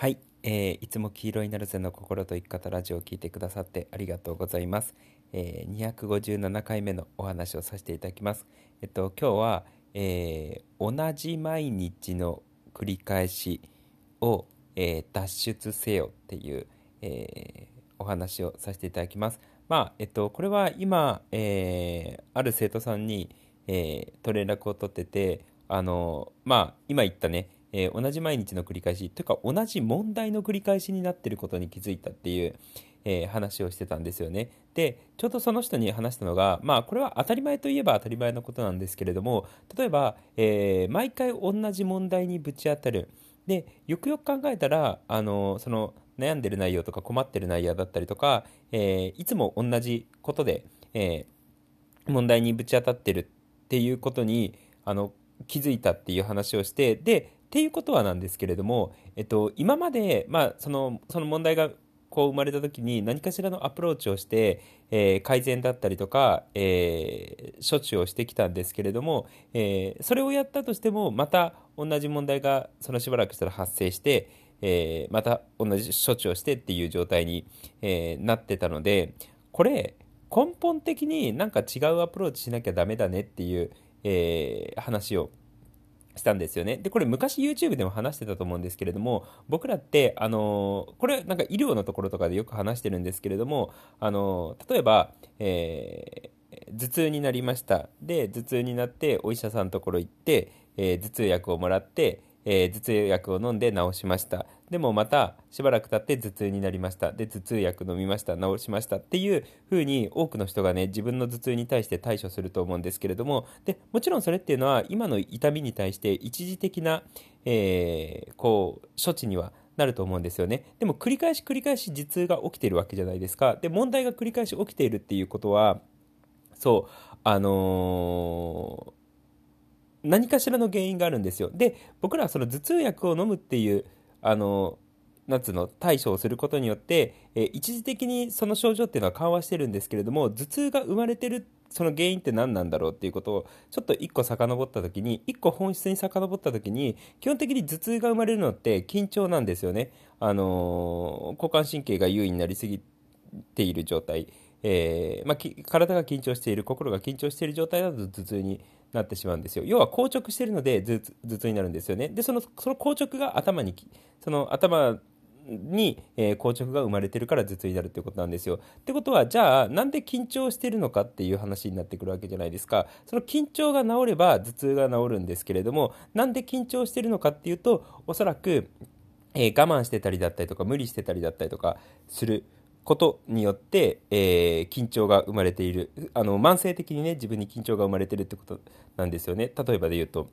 はい、えーいつも黄色いなるぜの心と生き方ラジオを聞いてくださってありがとうございます。えー257回目のお話をさせていただきます。えっと今日は、えー同じ毎日の繰り返しを、えー脱出せよっていう、えーお話をさせていただきます。まあえっとこれは今、えーある生徒さんに、えーと連絡を取っててあのまあ今言ったねえー同じ毎日の繰り返しというか同じ問題の繰り返しになっていることに気づいたっていう、えー話をしてたんですよね。でちょうどその人に話したのがまあこれは当たり前といえば当たり前のことなんですけれども例えば、えー毎回同じ問題にぶち当たるでよくよく考えたらあのその悩んでる内容とか困ってる内容だったりとか、えいつも同じことで、え問題にぶち当たってるっていうことにあの気づいたっていう話をしてでっていうことはなんですけれども、えっと、今まで、まあ、そのその問題がこう生まれた時に何かしらのアプローチをして、えー改善だったりとか、えー処置をしてきたんですけれども、えーそれをやったとしてもまた同じ問題がそのしばらくしたら発生して、えーまた同じ処置をしてっていう状態に、えーなってたのでこれ根本的になんか違うアプローチしなきゃダメだねっていう、えー話をしたんですよね。で、これ昔 YouTube でも話してたと思うんですけれども、僕らって、あのーこれなんか医療のところとかでよく話してるんですけれども、あのー例えば、えー頭痛になりました。で、頭痛になってお医者さんのところ行って、え頭痛薬をもらって、え頭痛薬を飲んで治しました。でもまたしばらく経って頭痛になりました。で、頭痛薬飲みました。治しました。っていう風に多くの人がね、自分の頭痛に対して対処すると思うんですけれども、で、もちろんそれっていうのは今の痛みに対して一時的な、えーこう、処置にはなると思うんですよね。でも繰り返し繰り返し頭痛が起きてるわけじゃないですか。で、問題が繰り返し起きているっていうことは、そう、あのー何かしらの原因があるんですよ。で、僕らはその頭痛薬を飲むっていう、あの、なんつうの、対処をすることによって、えー一時的にその症状っていうのは緩和してるんですけれども、頭痛が生まれてるその原因って何なんだろうっていうことをちょっと一個遡った時に、一個本質に遡った時に、基本的に頭痛が生まれるのって緊張なんですよね。あのー交感神経が優位になりすぎている状態。えーまあ、体が緊張している心が緊張している状態だと頭痛になってしまうんですよ要は硬直してるので頭痛になるんですよねでそのその硬直が頭にその頭に、えー硬直が生まれてるから頭痛になるっていうことなんですよ。ってことはじゃあなんで緊張してるのかっていう話になってくるわけじゃないですか。その緊張が治れば頭痛が治るんですけれどもなんで緊張してるのかっていうとおそらくえー我慢してたりだったりとか無理してたりだったりとかすることによって、えー緊張が生まれているあの慢性的にね自分に緊張が生まれてるってことなんですよね例えばで言うと。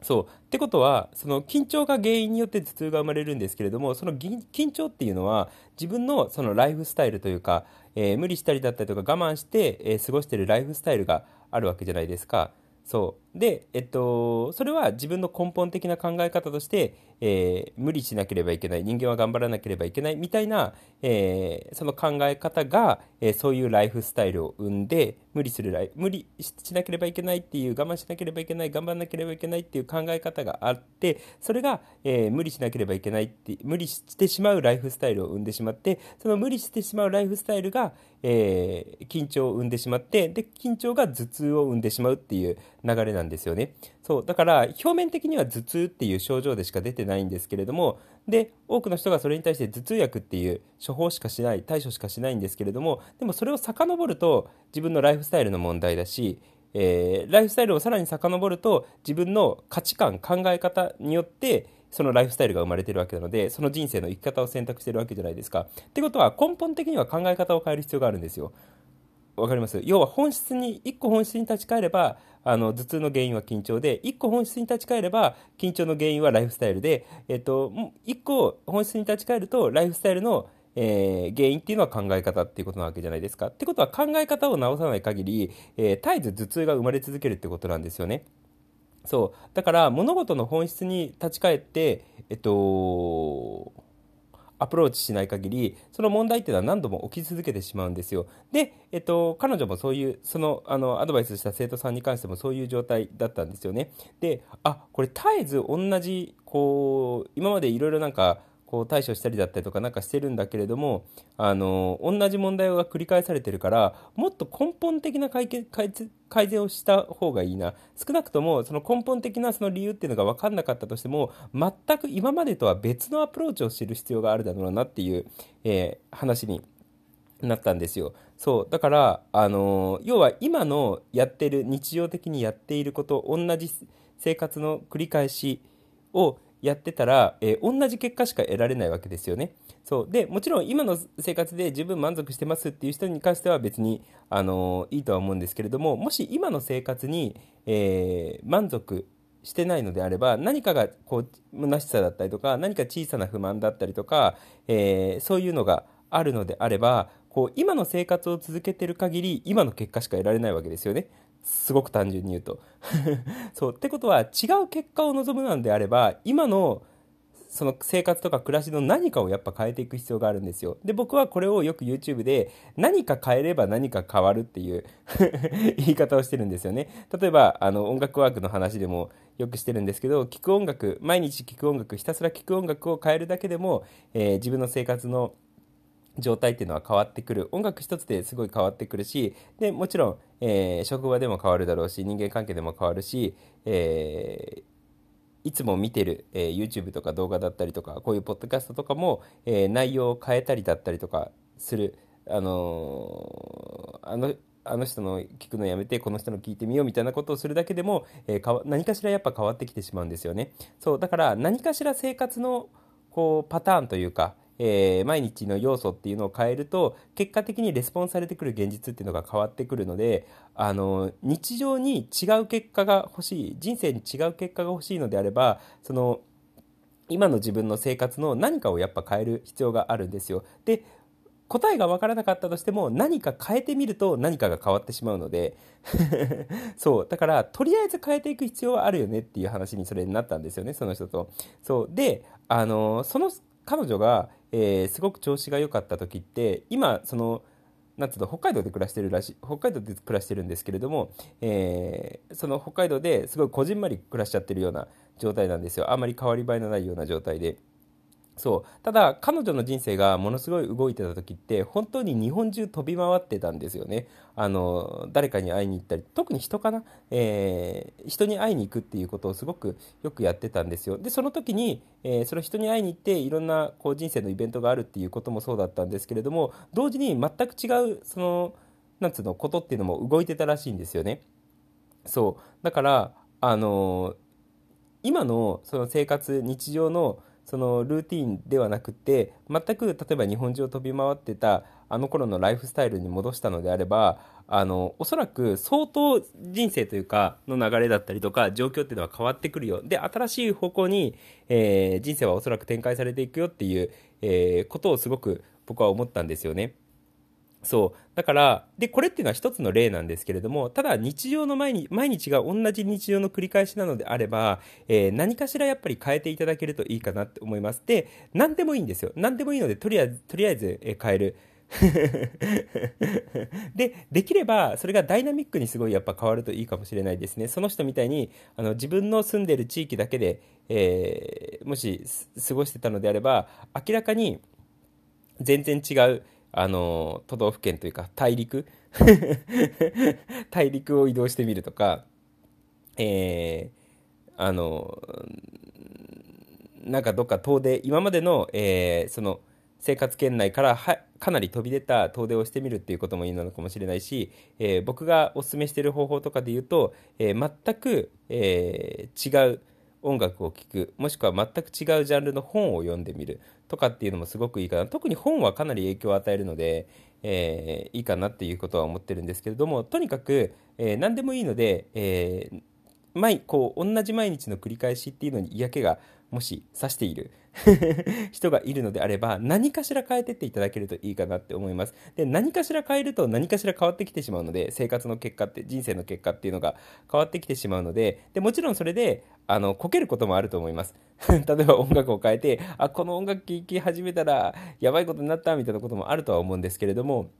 そうってことはその緊張が原因によって頭痛が生まれるんですけれどもその緊張っていうのは自分のそのライフスタイルというか、えー無理したりだったりとか我慢して、えー過ごしてるライフスタイルがあるわけじゃないですか。そうで、えっと、それは自分の根本的な考え方として、えー無理しなければいけない人間は頑張らなければいけないみたいな、えーその考え方が、えーそういうライフスタイルを生んで無理するライ無理しなければいけないっていう我慢しなければいけない頑張らなければいけないっていう考え方があってそれが、えー無理しなければいけないって無理してしまうライフスタイルを生んでしまってその無理してしまうライフスタイルが、えー緊張を生んでしまってで緊張が頭痛を生んでしまうっていう流れなんですんですよねそうだから表面的には頭痛っていう症状でしか出てないんですけれどもで多くの人がそれに対して頭痛薬っていう処方しかしない対処しかしないんですけれどもでもそれを遡ると自分のライフスタイルの問題だしえーライフスタイルをさらに遡ると自分の価値観考え方によってそのライフスタイルが生まれてるわけなのでその人生の生き方を選択してるわけじゃないですか。ってことは根本的には考え方を変える必要があるんですよ。わかります？要は本質に一個本質に立ち返ればあの頭痛の原因は緊張で一個本質に立ち返れば緊張の原因はライフスタイルで、えっと、一個本質に立ち返るとライフスタイルのえー原因っていうのは考え方っていうことなわけじゃないですか。ってことは考え方を直さない限り、えー絶えず頭痛が生まれ続けるってことなんですよね。そうだから物事の本質に立ち返って、えっと、アプローチしない限りその問題っていうのは何度も起き続けてしまうんですよ。で、えっと、彼女もそういうそのあのアドバイスした生徒さんに関してもそういう状態だったんですよね。であこれ絶えず同じこう今までいろいろなんかこう対処したりだったりとかなんかしてるんだけれどもあの同じ問題が繰り返されてるからもっと根本的な解決改善をした方がいいな少なくともその根本的なその理由っていうのが分かんなかったとしても全く今までとは別のアプローチを知る必要があるだろうなっていう、えー、話になったんですよ。そうだから、あの要は今のやってる日常的にやっていること同じ生活の繰り返しをやってたら、えー、同じ結果しか得られないわけですよね。そうでもちろん今の生活で十分満足してますっていう人に関しては別に、あのいいとは思うんですけれどももし今の生活に、えー、満足してないのであれば何かがこう虚しさだったりとか何か小さな不満だったりとか、えー、そういうのがあるのであればこう今の生活を続けてる限り今の結果しか得られないわけですよね。すごく単純に言うと。そうってことは違う結果を望むのであれば今のその生活とか暮らしの何かをやっぱ変えていく必要があるんですよ。で、僕はこれをよく YouTube で何か変えれば何か変わるっていう 言い方をしてるんですよね。例えば、あの音楽ワークの話でもよくしてるんですけど、聴く音楽、毎日聴く音楽、ひたすら聴く音楽を変えるだけでも、えー、自分の生活の状態っていうのは変わってくる音楽一つですごい変わってくるしでもちろん、えー、職場でも変わるだろうし人間関係でも変わるし、えー、いつも見てる、えー、YouTube とか動画だったりとかこういうポッドキャストとかも、え内容を変えたりだったりとかする、あのあのあの人の聞くのやめてこの人の聞いてみようみたいなことをするだけでも、え何かしらやっぱ変わってきてしまうんですよね。そうだから何かしら生活のこうパターンというかえー、毎日の要素っていうのを変えると結果的にレスポンスされてくる現実っていうのが変わってくるのであの日常に違う結果が欲しい人生に違う結果が欲しいのであればその今の自分の生活の何かをやっぱ変える必要があるんですよ。で答えが分からなかったとしても何か変えてみると何かが変わってしまうので そうだからとりあえず変えていく必要はあるよねっていう話にそれになったんですよねその人と。そうであのその彼女が、えー、すごく調子が良かった時って今そのなんつうの北海道で暮らしてるらし北海道で暮らしてるんですけれども、えー、その北海道ですごいこじんまり暮らしちゃってるような状態なんですよあまり変わり映えのないような状態で。そう。ただ彼女の人生がものすごい動いてた時って本当に日本中飛び回ってたんですよね。あの誰かに会いに行ったり特に人かな、えー、人に会いに行くっていうことをすごくよくやってたんですよ。でその時に、えー、その人に会いに行っていろんなこう人生のイベントがあるっていうこともそうだったんですけれども同時に全く違うそのなんつうのことっていうのも動いてたらしいんですよね。そう。だからあの今のその生活日常のそのルーティンではなくて全く例えば日本中を飛び回ってたあの頃のライフスタイルに戻したのであればあのおそらく相当人生というかの流れだったりとか状況っていうのは変わってくるよで新しい方向に、えー、人生はおそらく展開されていくよっていう、えー、ことをすごく僕は思ったんですよね。そう。だから、で、これっていうのは一つの例なんですけれども、ただ日常の毎日毎日が同じ日常の繰り返しなのであれば、えー、何かしらやっぱり変えていただけるといいかなって思います。で、何でもいいんですよ。何でもいいので、とりあえず、とりあえず、え変える。で、できれば、それがダイナミックにすごいやっぱ変わるといいかもしれないですね。その人みたいに、あの、自分の住んでる地域だけで、えー、もし過ごしてたのであれば、明らかに全然違う、あの都道府県というか大陸？大陸を移動してみるとか、えー、あのなんかどっか遠出今までの、えー、その生活圏内からはかなり飛び出た遠出をしてみるっていうこともいいのかもしれないし、えー、僕がおすすめしてる方法とかで言うと、えー、全く、えー、違う音楽を聴くもしくは全く違うジャンルの本を読んでみるとかっていうのもすごくいいかな。特に本はかなり影響を与えるので、えー、いいかなっていうことは思ってるんですけれどもとにかく、えー、何でもいいので、えー、毎こう同じ毎日の繰り返しっていうのに嫌気がもし指している。人がいるのであれば何かしら変えてっていただけるといいかなって思います。で何かしら変えると何かしら変わってきてしまうので生活の結果って人生の結果っていうのが変わってきてしまうのででもちろんそれであのこけることもあると思います。例えば音楽を変えてあこの音楽聴き始めたらやばいことになったみたいなこともあるとは思うんですけれども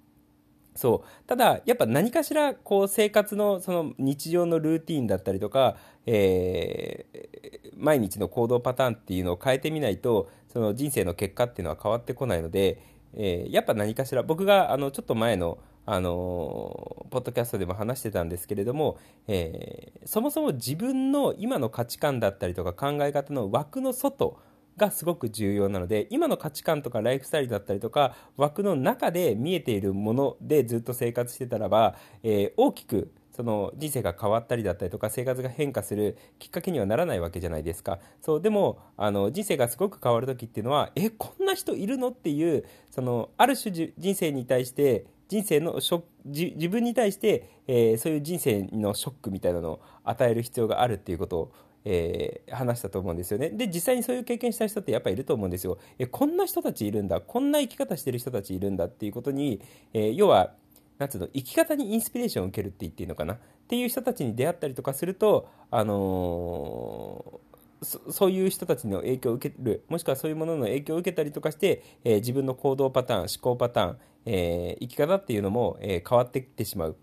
そう。ただやっぱ何かしらこう生活のその日常のルーティンだったりとか、えー、毎日の行動パターンっていうのを変えてみないとその人生の結果っていうのは変わってこないので、えー、やっぱ何かしら僕があのちょっと前のあのポッドキャストでも話してたんですけれども、えー、そもそも自分の今の価値観だったりとか考え方の枠の外がすごく重要なので今の価値観とかライフスタイルだったりとか枠の中で見えているものでずっと生活してたらば、えー、大きくその人生が変わったりだったりとか生活が変化するきっかけにはならないわけじゃないですか。そうでもあの人生がすごく変わる時っていうのはえこんな人いるのっていうそのある種人生に対して人生のショ自分に対して、えー、そういう人生のショックみたいなのを与える必要があるっていうことをえー、話したと思うんですよね。で、実際にそういう経験した人ってやっぱいると思うんですよ。え、こんな人たちいるんだ、こんな生き方してる人たちいるんだっていうことに、えー、要は、なんつうの、生き方にインスピレーションを受けるって言っていいのかなっていう人たちに出会ったりとかすると、あのー、そういう人たちの影響を受ける、もしくはそういうものの影響を受けたりとかして、えー、自分の行動パターン、思考パターン、えー、生き方っていうのも、え変わってきてしまう。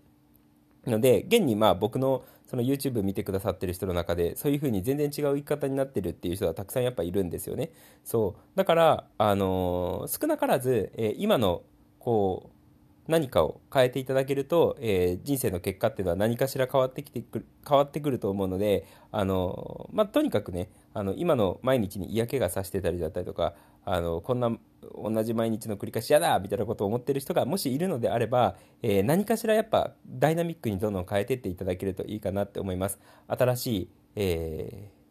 ので、現にまあ僕のその YouTube 見てくださってる人の中で、そういう風に全然違う生き方になってるっていう人はたくさんやっぱいるんですよね。そう。だから、あのー、少なからず、えー、今の、こう、何かを変えていただけると、えー、人生の結果っていうのは何かしら変わってきてくる変わってくると思うので、あのまあ、とにかくねあの今の毎日に嫌気がさしてたりだったりとかあのこんな同じ毎日の繰り返し嫌だみたいなことを思ってる人がもしいるのであれば、えー、何かしらやっぱダイナミックにどんどん変えていっていただけるといいかなって思います。新しい、えー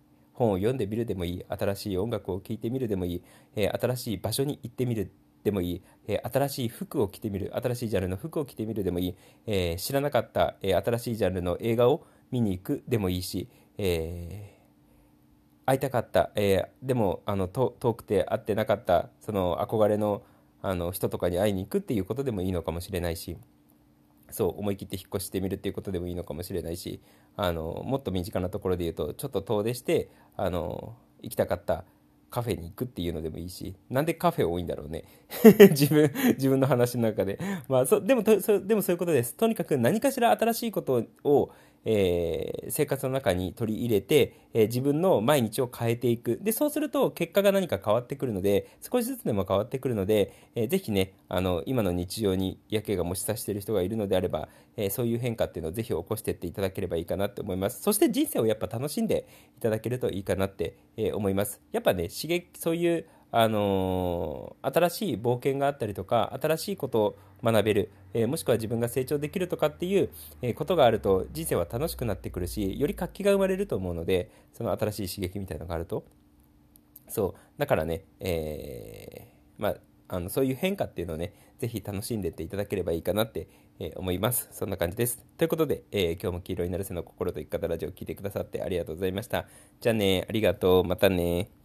本を読んでみるでもいい。新しい音楽を聴いてみるでもいい、えー、新しい場所に行ってみるでもいい、えー、新しい服を着てみる。新しいジャンルの服を着てみるでもいい、えー、知らなかった、え新しいジャンルの映画を見に行くでもいいし、え会いたかった、えでもあの遠くて会ってなかったその憧れのあの人とかに会いに行くっていうことでもいいのかもしれないしそう思い切って引っ越してみるっていうことでもいいのかもしれないしあのもっと身近なところで言うとちょっと遠出してあの行きたかったカフェに行くっていうのでもいいし、なんでカフェ多いんだろうね。自分、自分の話の中で。まあ、そ、でもそ、でもそういうことです。とにかく何かしら新しいことを、えー、生活の中に取り入れて、えー、自分の毎日を変えていく。で、そうすると結果が何か変わってくるので、少しずつでも変わってくるので、えー、ぜひね、あの、今の日常にやけがもしさしている人がいるのであれば、えー、そういう変化っていうのをぜひ起こしていっていただければいいかなって思います。そして人生をやっぱ楽しんでいただけるといいかなって、えー、思います。やっぱね、刺激、そういうあのー、新しい冒険があったりとか新しいことを学べる、えー、もしくは自分が成長できるとかっていう、え、ことがあると人生は楽しくなってくるしより活気が生まれると思うのでその新しい刺激みたいなのがあるとそうだからね、えまああのそういう変化っていうのをね、ぜひ楽しんでっていただければいいかなって、え、思います。そんな感じです。ということで、え、今日も黄色いなるせの心と生き方ラジオを聴いてくださってありがとうございました。じゃあね、ありがとう。またね。